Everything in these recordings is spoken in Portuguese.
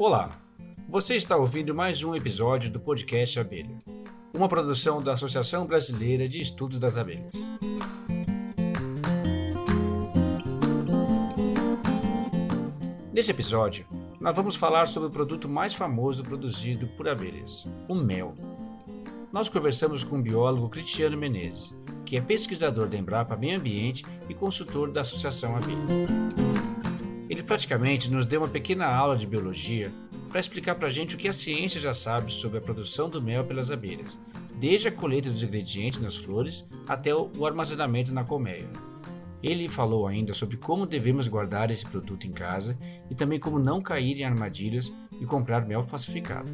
Olá, você está ouvindo mais um episódio do podcast Abelha, uma produção da Associação Brasileira de Estudos das Abelhas. Nesse episódio, nós vamos falar sobre o produto mais famoso produzido por abelhas, o mel. Nós conversamos com o biólogo Cristiano Menezes, que é pesquisador da Embrapa Meio Ambiente e consultor da Associação Abelha. Ele praticamente nos deu uma pequena aula de biologia para explicar para a gente o que a ciência já sabe sobre a produção do mel pelas abelhas, desde a colheita dos ingredientes nas flores até o armazenamento na colmeia. Ele falou ainda sobre como devemos guardar esse produto em casa e também como não cair em armadilhas e comprar mel falsificado.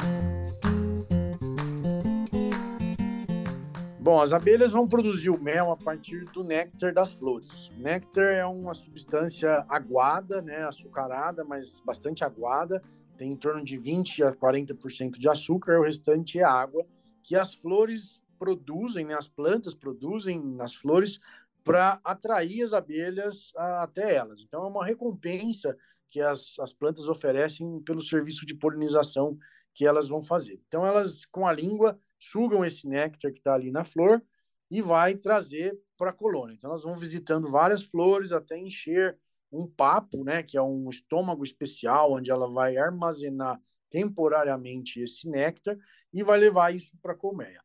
Bom, as abelhas vão produzir o mel a partir do néctar das flores. Néctar é uma substância aguada, né, açucarada, mas bastante aguada, tem em torno de 20 a 40% de açúcar, o restante é água, que as flores produzem, né, as plantas produzem nas flores para atrair as abelhas até elas. Então, é uma recompensa que as, as plantas oferecem pelo serviço de polinização que elas vão fazer. Então, elas, com a língua, sugam esse néctar que está ali na flor e vai trazer para a colônia. Então, elas vão visitando várias flores até encher um papo, né, que é um estômago especial, onde ela vai armazenar temporariamente esse néctar e vai levar isso para a colmeia.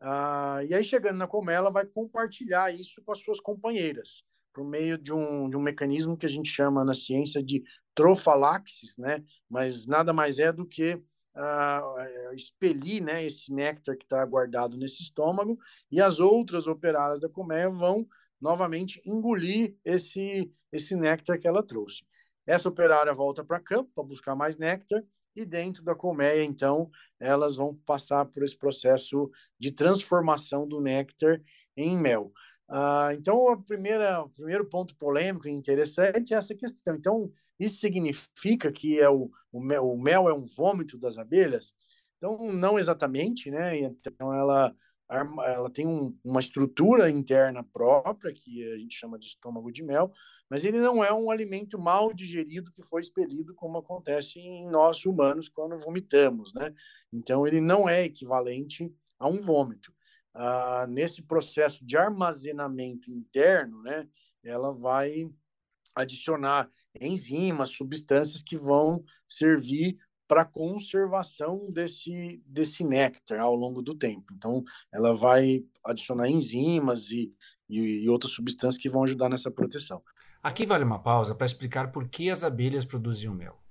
Ah, e aí, chegando na colmeia, ela vai compartilhar isso com as suas companheiras, por meio de um, de um mecanismo que a gente chama na ciência de trofalaxis, né? mas nada mais é do que uh, expelir né, esse néctar que está guardado nesse estômago, e as outras operárias da colmeia vão novamente engolir esse, esse néctar que ela trouxe. Essa operária volta para campo para buscar mais néctar, e dentro da colmeia, então, elas vão passar por esse processo de transformação do néctar em mel. Uh, então, a primeira, o primeiro ponto polêmico e interessante é essa questão. Então, isso significa que é o, o, mel, o mel é um vômito das abelhas? Então, não exatamente, né? Então, ela, ela tem um, uma estrutura interna própria, que a gente chama de estômago de mel, mas ele não é um alimento mal digerido que foi expelido, como acontece em nós humanos quando vomitamos, né? Então, ele não é equivalente a um vômito. Ah, nesse processo de armazenamento interno, né? Ela vai adicionar enzimas, substâncias que vão servir para conservação desse, desse néctar ao longo do tempo. Então, ela vai adicionar enzimas e, e, e outras substâncias que vão ajudar nessa proteção. Aqui vale uma pausa para explicar por que as abelhas produzem o mel.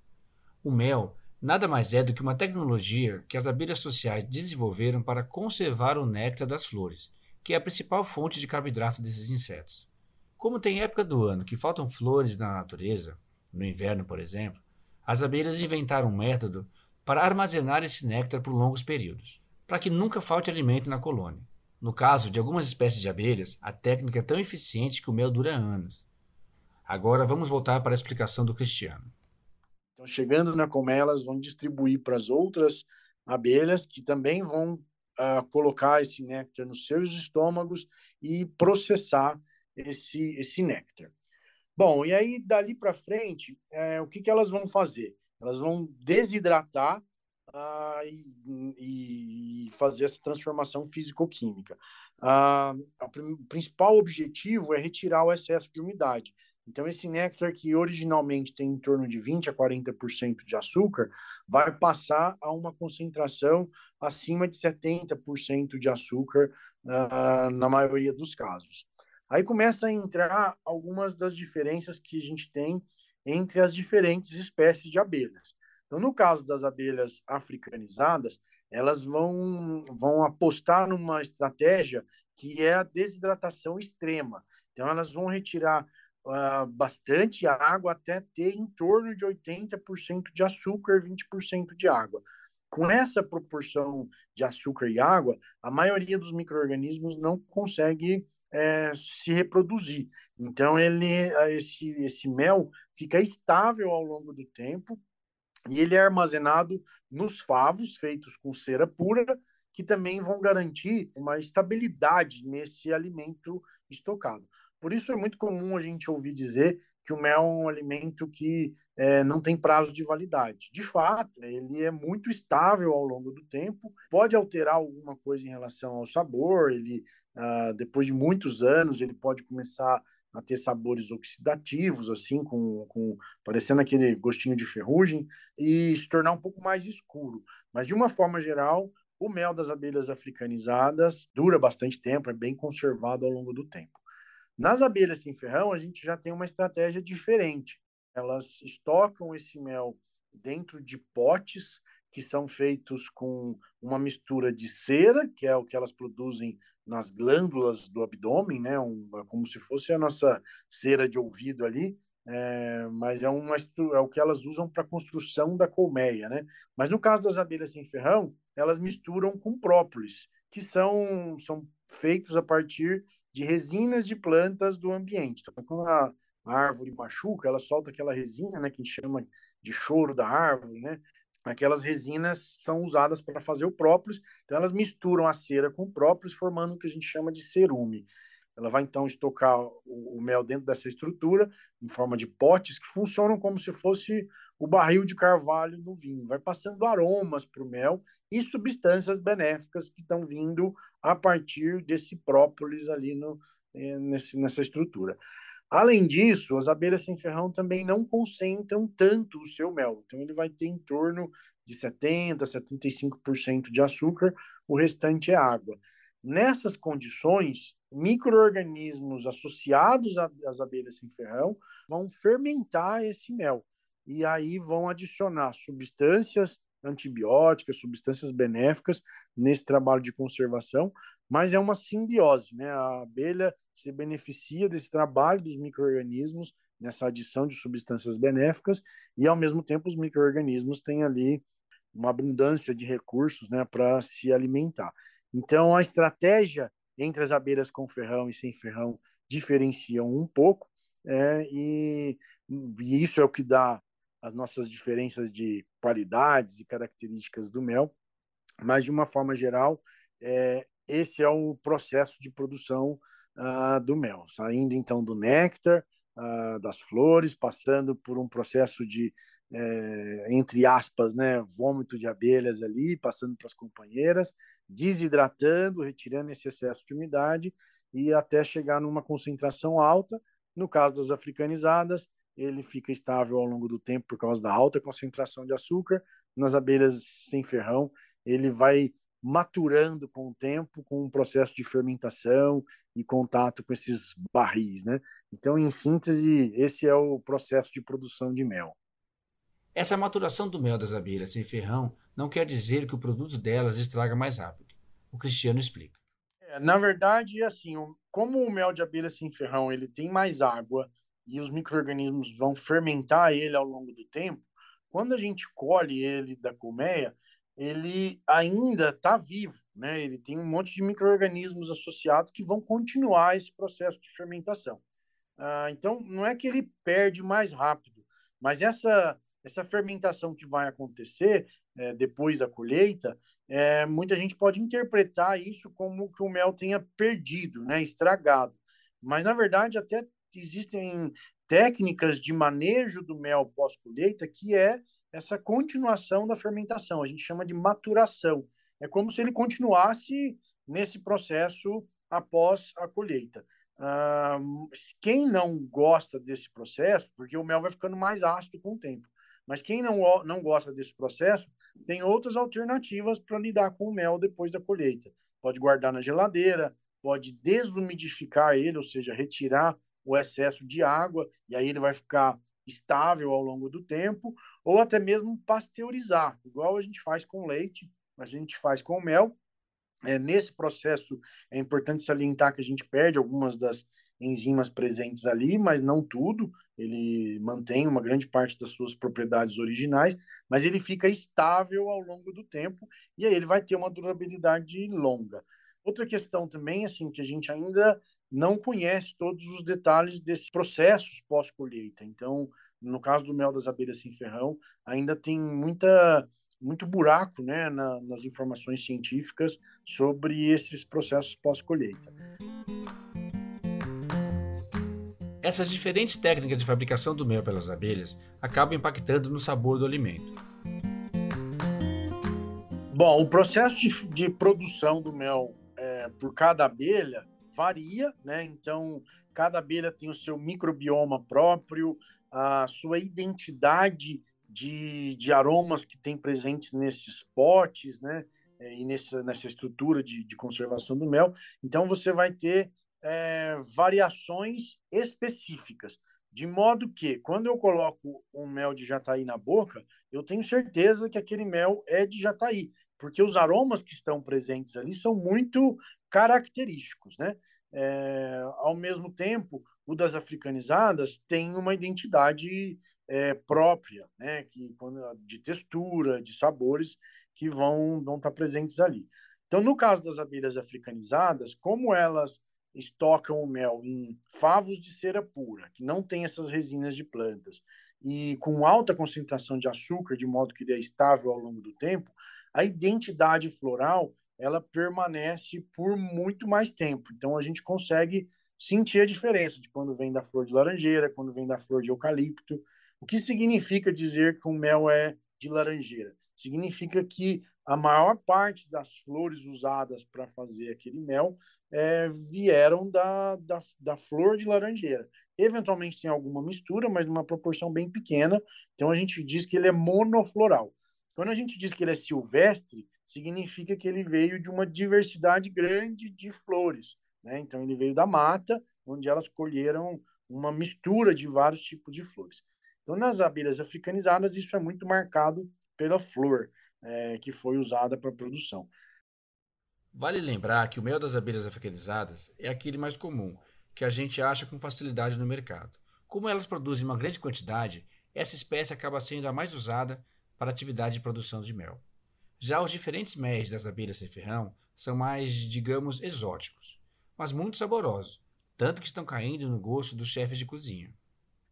O mel nada mais é do que uma tecnologia que as abelhas sociais desenvolveram para conservar o néctar das flores, que é a principal fonte de carboidrato desses insetos. Como tem época do ano que faltam flores na natureza, no inverno, por exemplo, as abelhas inventaram um método para armazenar esse néctar por longos períodos, para que nunca falte alimento na colônia. No caso de algumas espécies de abelhas, a técnica é tão eficiente que o mel dura anos. Agora vamos voltar para a explicação do Cristiano. Então, chegando na colmeia, elas vão distribuir para as outras abelhas que também vão uh, colocar esse néctar nos seus estômagos e processar esse, esse néctar. Bom, e aí dali para frente, é, o que, que elas vão fazer? Elas vão desidratar ah, e, e, fazer essa transformação físico-química. Ah, o principal objetivo é retirar o excesso de umidade. Então, esse néctar que originalmente tem em torno de 20 a 40% de açúcar, vai passar a uma concentração acima de 70% de açúcar uh, na maioria dos casos. Aí começa a entrar algumas das diferenças que a gente tem entre as diferentes espécies de abelhas. Então, no caso das abelhas africanizadas, elas vão, vão apostar numa estratégia que é a desidratação extrema. Então, elas vão retirar uh, bastante água até ter em torno de 80% de açúcar, 20% de água. Com essa proporção de açúcar e água, a maioria dos micro-organismos não consegue é, se reproduzir. Então, ele, esse, esse mel fica estável ao longo do tempo e ele é armazenado nos favos feitos com cera pura, que também vão garantir uma estabilidade nesse alimento estocado. Por isso é muito comum a gente ouvir dizer que o mel é um alimento que é, não tem prazo de validade. De fato, ele é muito estável ao longo do tempo, pode alterar alguma coisa em relação ao sabor, ele, ah, depois de muitos anos, ele pode começar a ter sabores oxidativos, assim, com, com parecendo aquele gostinho de ferrugem, e se tornar um pouco mais escuro. Mas, de uma forma geral, o mel das abelhas africanizadas dura bastante tempo, é bem conservado ao longo do tempo. Nas abelhas sem ferrão, a gente já tem uma estratégia diferente. Elas estocam esse mel dentro de potes que são feitos com uma mistura de cera, que é o que elas produzem nas glândulas do abdômen, né? Um, é como se fosse a nossa cera de ouvido ali, é, mas é, uma, é o que elas usam para a construção da colmeia, né? Mas no caso das abelhas sem ferrão, elas misturam com própolis, que são, são feitos a partir de resinas de plantas do ambiente. Então, quando a, árvore machuca, ela solta aquela resina, né, que a gente chama de choro da árvore, né? Aquelas resinas são usadas para fazer o própolis, então elas misturam a cera com o própolis, formando o que a gente chama de cerume. Ela vai então estocar o, o, mel dentro dessa estrutura, em forma de potes, que funcionam como se fosse o barril de carvalho do vinho. Vai passando aromas para o mel e substâncias benéficas que estão vindo a partir desse própolis ali no, eh, nesse, nessa estrutura. Além disso, as abelhas sem ferrão também não concentram tanto o seu mel. Então, ele vai ter em torno de 70%, 75% de açúcar, o restante é água. Nessas condições, micro-organismos associados às abelhas sem ferrão vão fermentar esse mel. E aí vão adicionar substâncias antibióticas, substâncias benéficas nesse trabalho de conservação, mas é uma simbiose, né? A abelha se beneficia desse trabalho dos micro-organismos nessa adição de substâncias benéficas e ao mesmo tempo os micro-organismos têm ali uma abundância de recursos, né, para se alimentar. Então a estratégia entre as abelhas com ferrão e sem ferrão diferenciam um pouco, é, e, e isso é o que dá as nossas diferenças de qualidades e características do mel, mas de uma forma geral, é, esse é o processo de produção uh, do mel, saindo então do néctar, uh, das flores, passando por um processo de, é, entre aspas, né, vômito de abelhas ali, passando para as companheiras, desidratando, retirando esse excesso de umidade e até chegar numa concentração alta. No caso das africanizadas, ele fica estável ao longo do tempo por causa da alta concentração de açúcar. Nas abelhas sem ferrão, ele vai maturando com o tempo, com um processo de fermentação e contato com esses barris, né? Então, em síntese, esse é o processo de produção de mel. Essa maturação do mel das abelhas sem ferrão não quer dizer que o produto delas estraga mais rápido. O Cristiano explica. É, na verdade, assim, como o mel de abelha sem ferrão ele tem mais água e os micro-organismos vão fermentar ele ao longo do tempo, quando a gente colhe ele da colmeia, ele ainda está vivo, né? Ele tem um monte de micro-organismos associados que vão continuar esse processo de fermentação. Ah, então, não é que ele perde mais rápido, mas essa essa fermentação que vai acontecer é, depois da colheita, é, muita gente pode interpretar isso como que o mel tenha perdido, né, estragado. Mas, na verdade, até existem técnicas de manejo do mel pós-colheita que é essa continuação da fermentação. A gente chama de maturação. É como se ele continuasse nesse processo após a colheita. Uh, quem não gosta desse processo, porque o mel vai ficando mais ácido com o tempo, mas quem não, não gosta desse processo, tem outras alternativas para lidar com o mel depois da colheita. Pode guardar na geladeira, pode desumidificar ele, ou seja, retirar o excesso de água, e aí ele vai ficar estável ao longo do tempo, ou até mesmo pasteurizar, igual a gente faz com leite, a gente faz com mel. É, nesse processo é importante salientar que a gente perde algumas das enzimas presentes ali, mas não tudo. Ele mantém uma grande parte das suas propriedades originais, mas ele fica estável ao longo do tempo e aí ele vai ter uma durabilidade longa. Outra questão também, assim, que a gente ainda não conhece todos os detalhes desses processos pós-colheita. Então, no caso do mel das abelhas sem ferrão, ainda tem muita muito buraco né, na, nas informações científicas sobre esses processos pós-colheita. Essas diferentes técnicas de fabricação do mel pelas abelhas acabam impactando no sabor do alimento. Bom, o processo de, de produção do mel é, por cada abelha varia, né? Então, cada abelha tem o seu microbioma próprio, a sua identidade de, de aromas que tem presentes nesses potes, né? É, e nessa, nessa estrutura de, de conservação do mel. Então, você vai ter é, variações específicas. De modo que, quando eu coloco um mel de jataí na boca, eu tenho certeza que aquele mel é de jataí, porque os aromas que estão presentes ali são muito característicos, né? É, ao mesmo tempo, o das africanizadas tem uma identidade é, própria, né? Que quando de textura, de sabores que vão vão estar presentes ali. Então, no caso das abelhas africanizadas, como elas estocam o mel em favos de cera pura, que não tem essas resinas de plantas, e com alta concentração de açúcar, de modo que ele é estável ao longo do tempo, a identidade floral ela permanece por muito mais tempo. Então a gente consegue sentir a diferença de quando vem da flor de laranjeira, quando vem da flor de eucalipto. O que significa dizer que o mel é de laranjeira? Significa que a maior parte das flores usadas para fazer aquele mel é, vieram da, da, da flor de laranjeira. Eventualmente tem alguma mistura, mas numa proporção bem pequena. Então a gente diz que ele é monofloral. Quando a gente diz que ele é silvestre, significa que ele veio de uma diversidade grande de flores. Né? Então ele veio da mata, onde elas colheram uma mistura de vários tipos de flores. Então nas abelhas africanizadas isso é muito marcado pela flor é, que foi usada para a produção. Vale lembrar que o mel das abelhas africanizadas é aquele mais comum, que a gente acha com facilidade no mercado. Como elas produzem uma grande quantidade, essa espécie acaba sendo a mais usada para a atividade de produção de mel. Já os diferentes méis das abelhas sem ferrão são mais, digamos, exóticos, mas muito saborosos, tanto que estão caindo no gosto dos chefes de cozinha.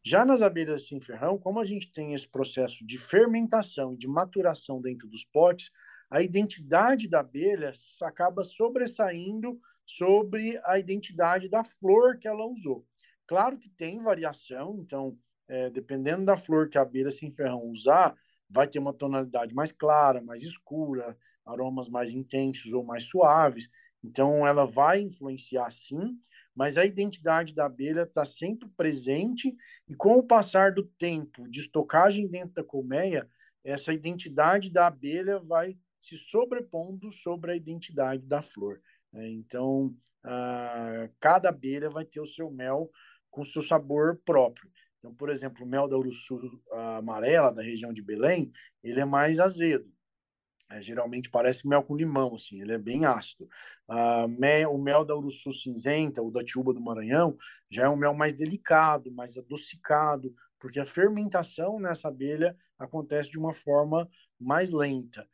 Já nas abelhas sem ferrão, como a gente tem esse processo de fermentação e de maturação dentro dos potes, a identidade da abelha acaba sobressaindo sobre a identidade da flor que ela usou. Claro que tem variação, então, é, dependendo da flor que a abelha sem ferrão usar, vai ter uma tonalidade mais clara, mais escura, aromas mais intensos ou mais suaves. Então, ela vai influenciar sim, mas a identidade da abelha está sempre presente e com o passar do tempo de estocagem dentro da colmeia, essa identidade da abelha vai se sobrepondo sobre a identidade da flor. Né? Então, ah, cada abelha vai ter o seu mel com seu sabor próprio. Então, por exemplo, o mel da uruçu amarela, da região de Belém, ele é mais azedo. É, geralmente parece mel com limão, assim, ele é bem ácido. Ah, mel, o mel da uruçu cinzenta, ou da tiúba do Maranhão, já é um mel mais delicado, mais adocicado, porque a fermentação nessa abelha acontece de uma forma mais lenta.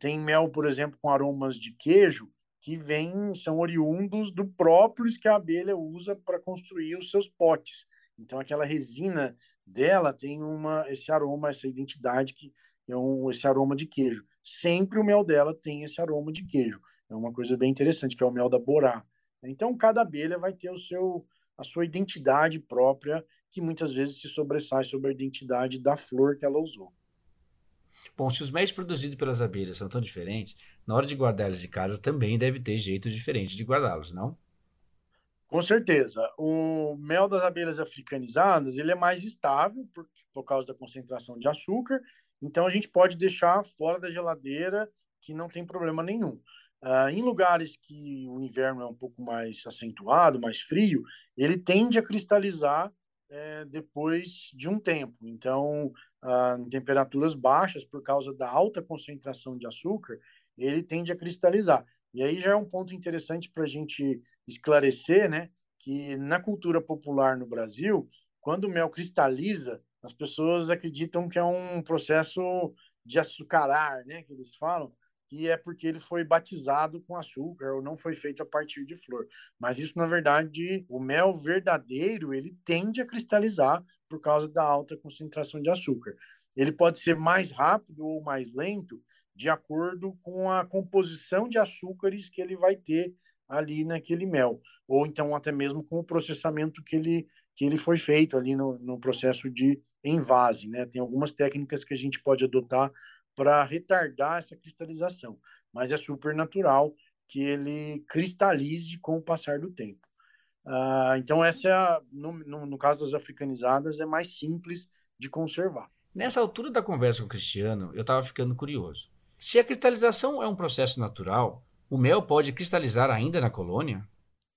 Tem mel, por exemplo, com aromas de queijo que vêm, são oriundos do próprios que a abelha usa para construir os seus potes. Então, aquela resina dela tem uma, esse aroma, essa identidade que é um, esse aroma de queijo. Sempre o mel dela tem esse aroma de queijo. É uma coisa bem interessante, que é o mel da Borá. Então, cada abelha vai ter o seu, a sua identidade própria, que muitas vezes se sobressai sobre a identidade da flor que ela usou. Bom, se os méis produzidos pelas abelhas são tão diferentes, na hora de guardar eles de casa também deve ter jeito diferente de guardá-los, não? Com certeza. O mel das abelhas africanizadas ele é mais estável por, por causa da concentração de açúcar, então a gente pode deixar fora da geladeira que não tem problema nenhum. Uh, em lugares que o inverno é um pouco mais acentuado, mais frio, ele tende a cristalizar é, depois de um tempo. Então, ah, em temperaturas baixas, por causa da alta concentração de açúcar, ele tende a cristalizar. E aí já é um ponto interessante para a gente esclarecer, né, que na cultura popular no Brasil, quando o mel cristaliza, as pessoas acreditam que é um processo de açucarar, né, que eles falam, que é porque ele foi batizado com açúcar ou não foi feito a partir de flor. Mas isso, na verdade, o mel verdadeiro, ele tende a cristalizar por causa da alta concentração de açúcar. Ele pode ser mais rápido ou mais lento de acordo com a composição de açúcares que ele vai ter ali naquele mel, ou então até mesmo com o processamento que ele que ele foi feito ali no, no processo de envase, né? Tem algumas técnicas que a gente pode adotar para retardar essa cristalização, mas é super natural que ele cristalize com o passar do tempo. Ah, então, essa é a, no, no, no, caso das africanizadas, é mais simples de conservar. Nessa altura da conversa com o Cristiano, eu estava ficando curioso. Se a cristalização é um processo natural, o mel pode cristalizar ainda na colônia?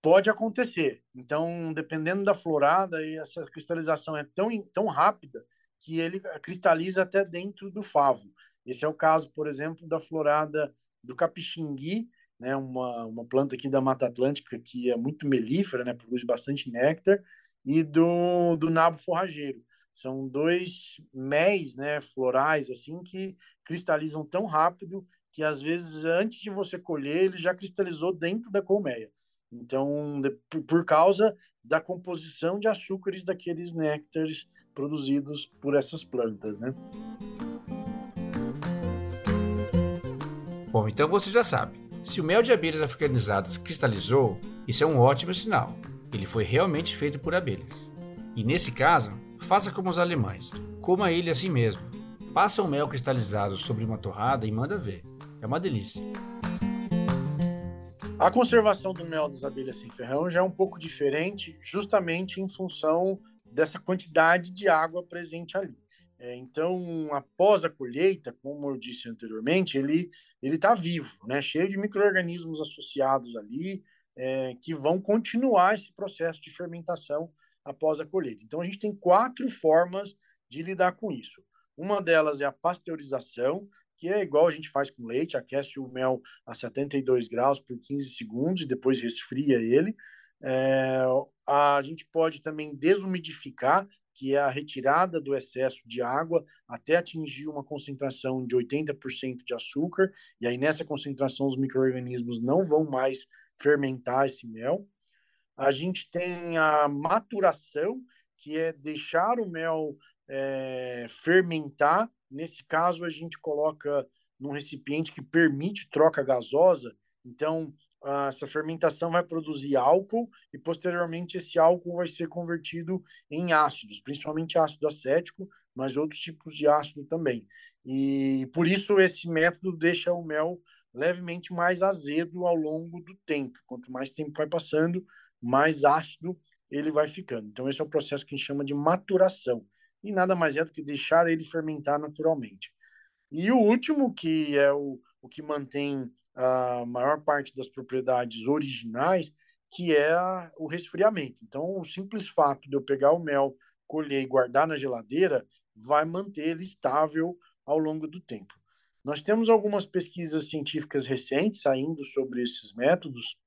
Pode acontecer. Então, dependendo da florada, essa cristalização é tão, tão rápida que ele cristaliza até dentro do favo. Esse é o caso, por exemplo, da florada do capixingui, né, uma, uma planta aqui da Mata Atlântica que é muito melífera, né, produz bastante néctar, e do, do nabo forrageiro. São dois méis né, florais assim que cristalizam tão rápido que às vezes antes de você colher ele já cristalizou dentro da colmeia. Então, de, por causa da composição de açúcares daqueles néctares produzidos por essas plantas, né? Bom, então você já sabe. Se o mel de abelhas africanizadas cristalizou, isso é um ótimo sinal. Ele foi realmente feito por abelhas. E nesse caso, faça como os alemães. Coma ele assim mesmo. Passa o mel cristalizado sobre uma torrada e manda ver. É uma delícia. A conservação do mel das abelhas sem ferrão já é um pouco diferente, justamente em função dessa quantidade de água presente ali. É, então, após a colheita, como eu disse anteriormente, ele ele está vivo, né? cheio de micro-organismos associados ali, é, que vão continuar esse processo de fermentação após a colheita. Então, a gente tem quatro formas de lidar com isso. Uma delas é a pasteurização, que é igual a gente faz com leite, aquece o mel a 72 graus por 15 segundos e depois resfria ele. É, a gente pode também desumidificar, que é a retirada do excesso de água até atingir uma concentração de 80% de açúcar, e aí nessa concentração os micro-organismos não vão mais fermentar esse mel. A gente tem a maturação, que é deixar o mel é, fermentar Nesse caso, a gente coloca num recipiente que permite troca gasosa. Então, essa fermentação vai produzir álcool e, posteriormente, esse álcool vai ser convertido em ácidos, principalmente ácido acético, mas outros tipos de ácido também. E por isso esse método deixa o mel levemente mais azedo ao longo do tempo. Quanto mais tempo vai passando, mais ácido ele vai ficando. Então, esse é o processo que a gente chama de maturação e nada mais é do que deixar ele fermentar naturalmente. E o último, que é o, o que mantém a maior parte das propriedades originais, que é a, o resfriamento. Então, o simples fato de eu pegar o mel, colher e guardar na geladeira vai manter ele estável ao longo do tempo. Nós temos algumas pesquisas científicas recentes saindo sobre esses métodos,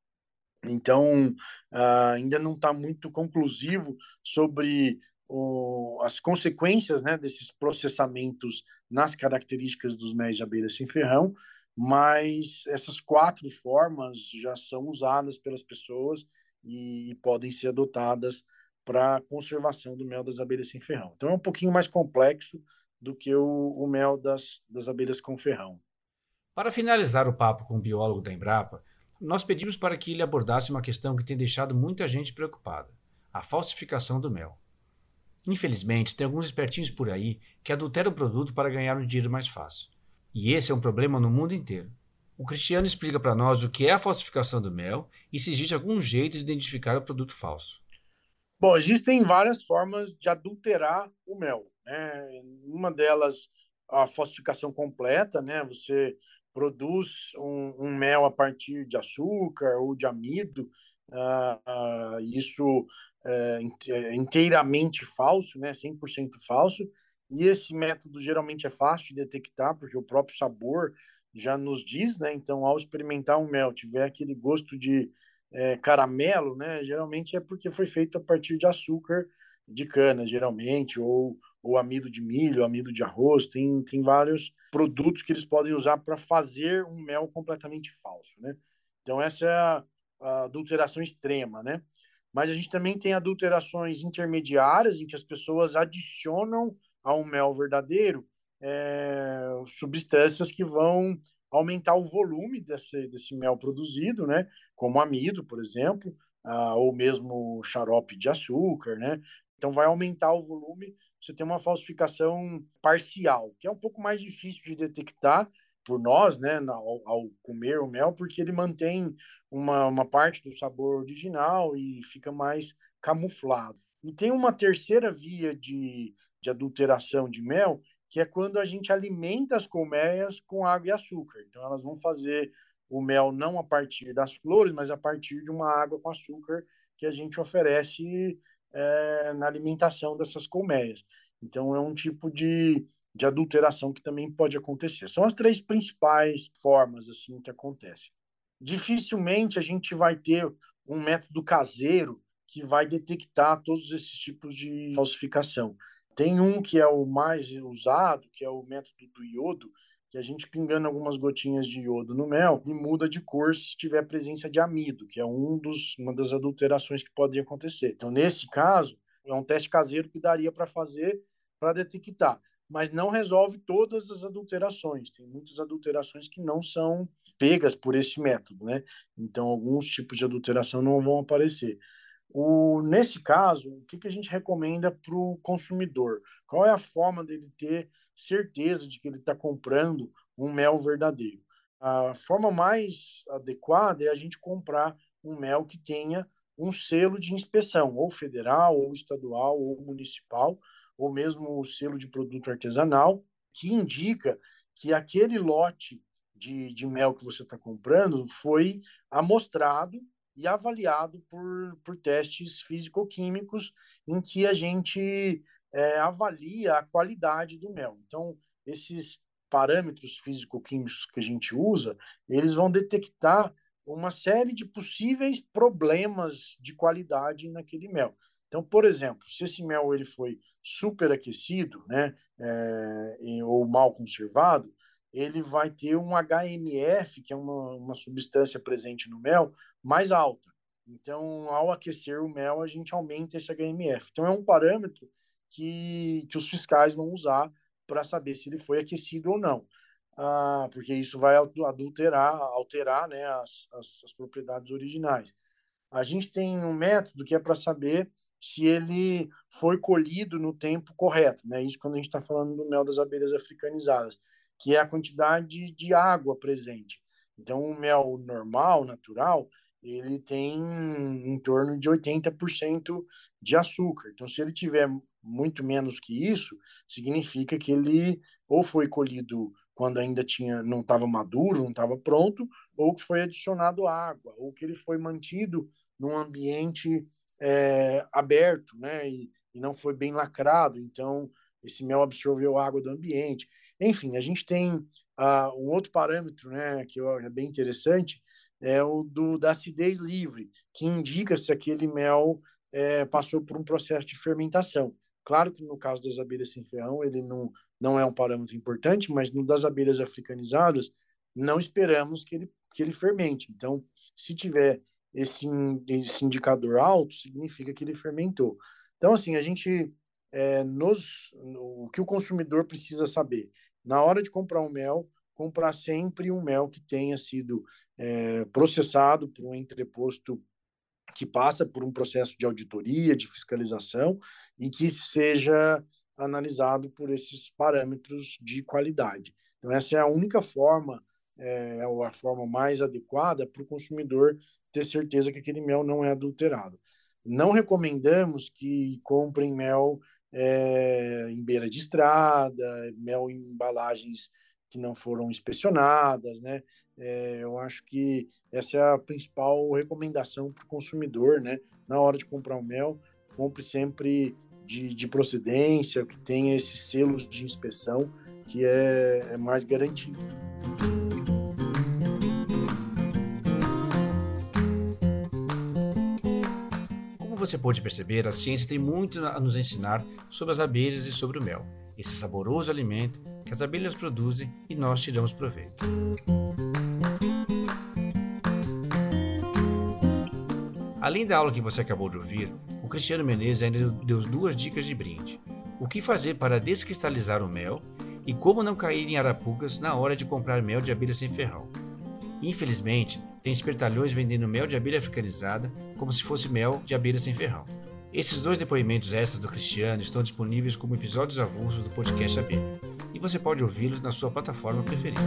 então uh, ainda não está muito conclusivo sobre o, as consequências né, desses processamentos nas características dos méis de abelha sem ferrão, mas essas quatro formas já são usadas pelas pessoas e, e podem ser adotadas para conservação do mel das abelhas sem ferrão. Então é um pouquinho mais complexo do que o, o mel das, das abelhas com ferrão. Para finalizar o papo com o biólogo da Embrapa, nós pedimos para que ele abordasse uma questão que tem deixado muita gente preocupada: a falsificação do mel. Infelizmente, tem alguns espertinhos por aí que adulteram o produto para ganhar um dinheiro mais fácil. E esse é um problema no mundo inteiro. O Cristiano explica para nós o que é a falsificação do mel e se existe algum jeito de identificar o produto falso. Bom, existem várias formas de adulterar o mel. Né? Uma delas, a falsificação completa, né? Você produz um, um mel a partir de açúcar ou de amido. Uh, uh, isso é, é, inteiramente falso, né, 100% falso, e esse método geralmente é fácil de detectar, porque o próprio sabor já nos diz, né, então ao experimentar um mel, tiver aquele gosto de é, caramelo, né, geralmente é porque foi feito a partir de açúcar de cana, geralmente, ou, ou amido de milho, amido de arroz, tem, tem vários produtos que eles podem usar para fazer um mel completamente falso, né? Então essa é a, a adulteração extrema, né? mas a gente também tem adulterações intermediárias, em que as pessoas adicionam ao mel verdadeiro é, substâncias que vão aumentar o volume desse, desse mel produzido, né? como amido, por exemplo, ah, ou mesmo xarope de açúcar, né? Então vai aumentar o volume, você tem uma falsificação parcial, que é um pouco mais difícil de detectar por nós, né, ao, ao comer o mel, porque ele mantém uma, uma parte do sabor original e fica mais camuflado. E tem uma terceira via de, de adulteração de mel, que é quando a gente alimenta as colmeias com água e açúcar. Então, elas vão fazer o mel não a partir das flores, mas a partir de uma água com açúcar que a gente oferece é, na alimentação dessas colmeias. Então, é um tipo de, de adulteração que também pode acontecer. São as três principais formas assim que acontecem. Dificilmente a gente vai ter um método caseiro que vai detectar todos esses tipos de falsificação. Tem um que é o mais usado, que é o método do iodo, a gente pingando algumas gotinhas de iodo no mel e muda de cor se tiver presença de amido, que é um dos, uma das adulterações que podem acontecer. Então, nesse caso, é um teste caseiro que daria para fazer para detectar, mas não resolve todas as adulterações. Tem muitas adulterações que não são pegas por esse método, né? Então, alguns tipos de adulteração não vão aparecer. O, nesse caso, o que, que a gente recomenda para o consumidor? Qual é a forma dele ter certeza de que ele está comprando um mel verdadeiro? A forma mais adequada é a gente comprar um mel que tenha um selo de inspeção, ou federal, ou estadual, ou municipal, ou mesmo o selo de produto artesanal, que indica que aquele lote de, de mel que você está comprando foi amostrado e avaliado por, por testes físico-químicos em que a gente é, avalia a qualidade do mel. Então, esses parâmetros físico-químicos que a gente usa, eles vão detectar uma série de possíveis problemas de qualidade naquele mel. Então, por exemplo, se esse mel ele foi superaquecido, né, é, ou mal conservado, ele vai ter um HMF, que é uma, uma substância presente no mel, mais alta. Então, ao aquecer o mel, a gente aumenta esse HMF. Então, é um parâmetro que, que os fiscais vão usar para saber se ele foi aquecido ou não. Ah, porque isso vai adulterar, alterar né, as, as, as propriedades originais. A gente tem um método que é para saber se ele foi colhido no tempo correto, né? Isso quando a gente está falando do mel das abelhas africanizadas, que é a quantidade de água presente. Então, o mel normal, natural, ele tem em torno de 80% de açúcar. Então, se ele tiver muito menos que isso, significa que ele ou foi colhido quando ainda tinha não estava maduro, não estava pronto, ou que foi adicionado água, ou que ele foi mantido num ambiente é, aberto, né, e, e não foi bem lacrado. Então, esse mel absorveu água do ambiente. Enfim, a gente tem uh, um outro parâmetro, né, que é bem interessante, é o do, da acidez livre, que indica se aquele mel é, passou por um processo de fermentação. Claro que no caso das abelhas sem ferrão, ele não, não é um parâmetro importante, mas no das abelhas africanizadas, não esperamos que ele, que ele fermente. Então, se tiver esse, esse indicador alto, significa que ele fermentou. Então, assim, a gente, é, nos, o que o consumidor precisa saber? Na hora de comprar um mel, comprar sempre um mel que tenha sido é, processado por um entreposto que passa por um processo de auditoria, de fiscalização e que seja analisado por esses parâmetros de qualidade. Então, essa é a única forma, é, a forma mais adequada para o consumidor ter certeza que aquele mel não é adulterado. Não recomendamos que comprem mel é, em beira de estrada, mel em embalagens que não foram inspecionadas, né? É, eu acho que essa é a principal recomendação para o consumidor, né? Na hora de comprar o mel, compre sempre de, de procedência, que tenha esses selos de inspeção, que é, é mais garantido. Como você pode perceber, a ciência tem muito a nos ensinar sobre as abelhas e sobre o mel, esse saboroso alimento que as abelhas produzem e nós tiramos proveito. Além da aula que você acabou de ouvir, o Cristiano Menezes ainda deu duas dicas de brinde. O que fazer para descristalizar o mel e como não cair em arapucas na hora de comprar mel de abelha sem ferrão. Infelizmente, tem espertalhões vendendo mel de abelha africanizada como se fosse mel de abelha sem ferrão. Esses dois depoimentos extras do Cristiano estão disponíveis como episódios avulsos do podcast AB, e você pode ouvi-los na sua plataforma preferida.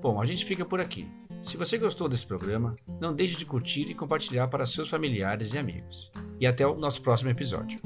Bom, a gente fica por aqui. Se você gostou desse programa, não deixe de curtir e compartilhar para seus familiares e amigos. E até o nosso próximo episódio.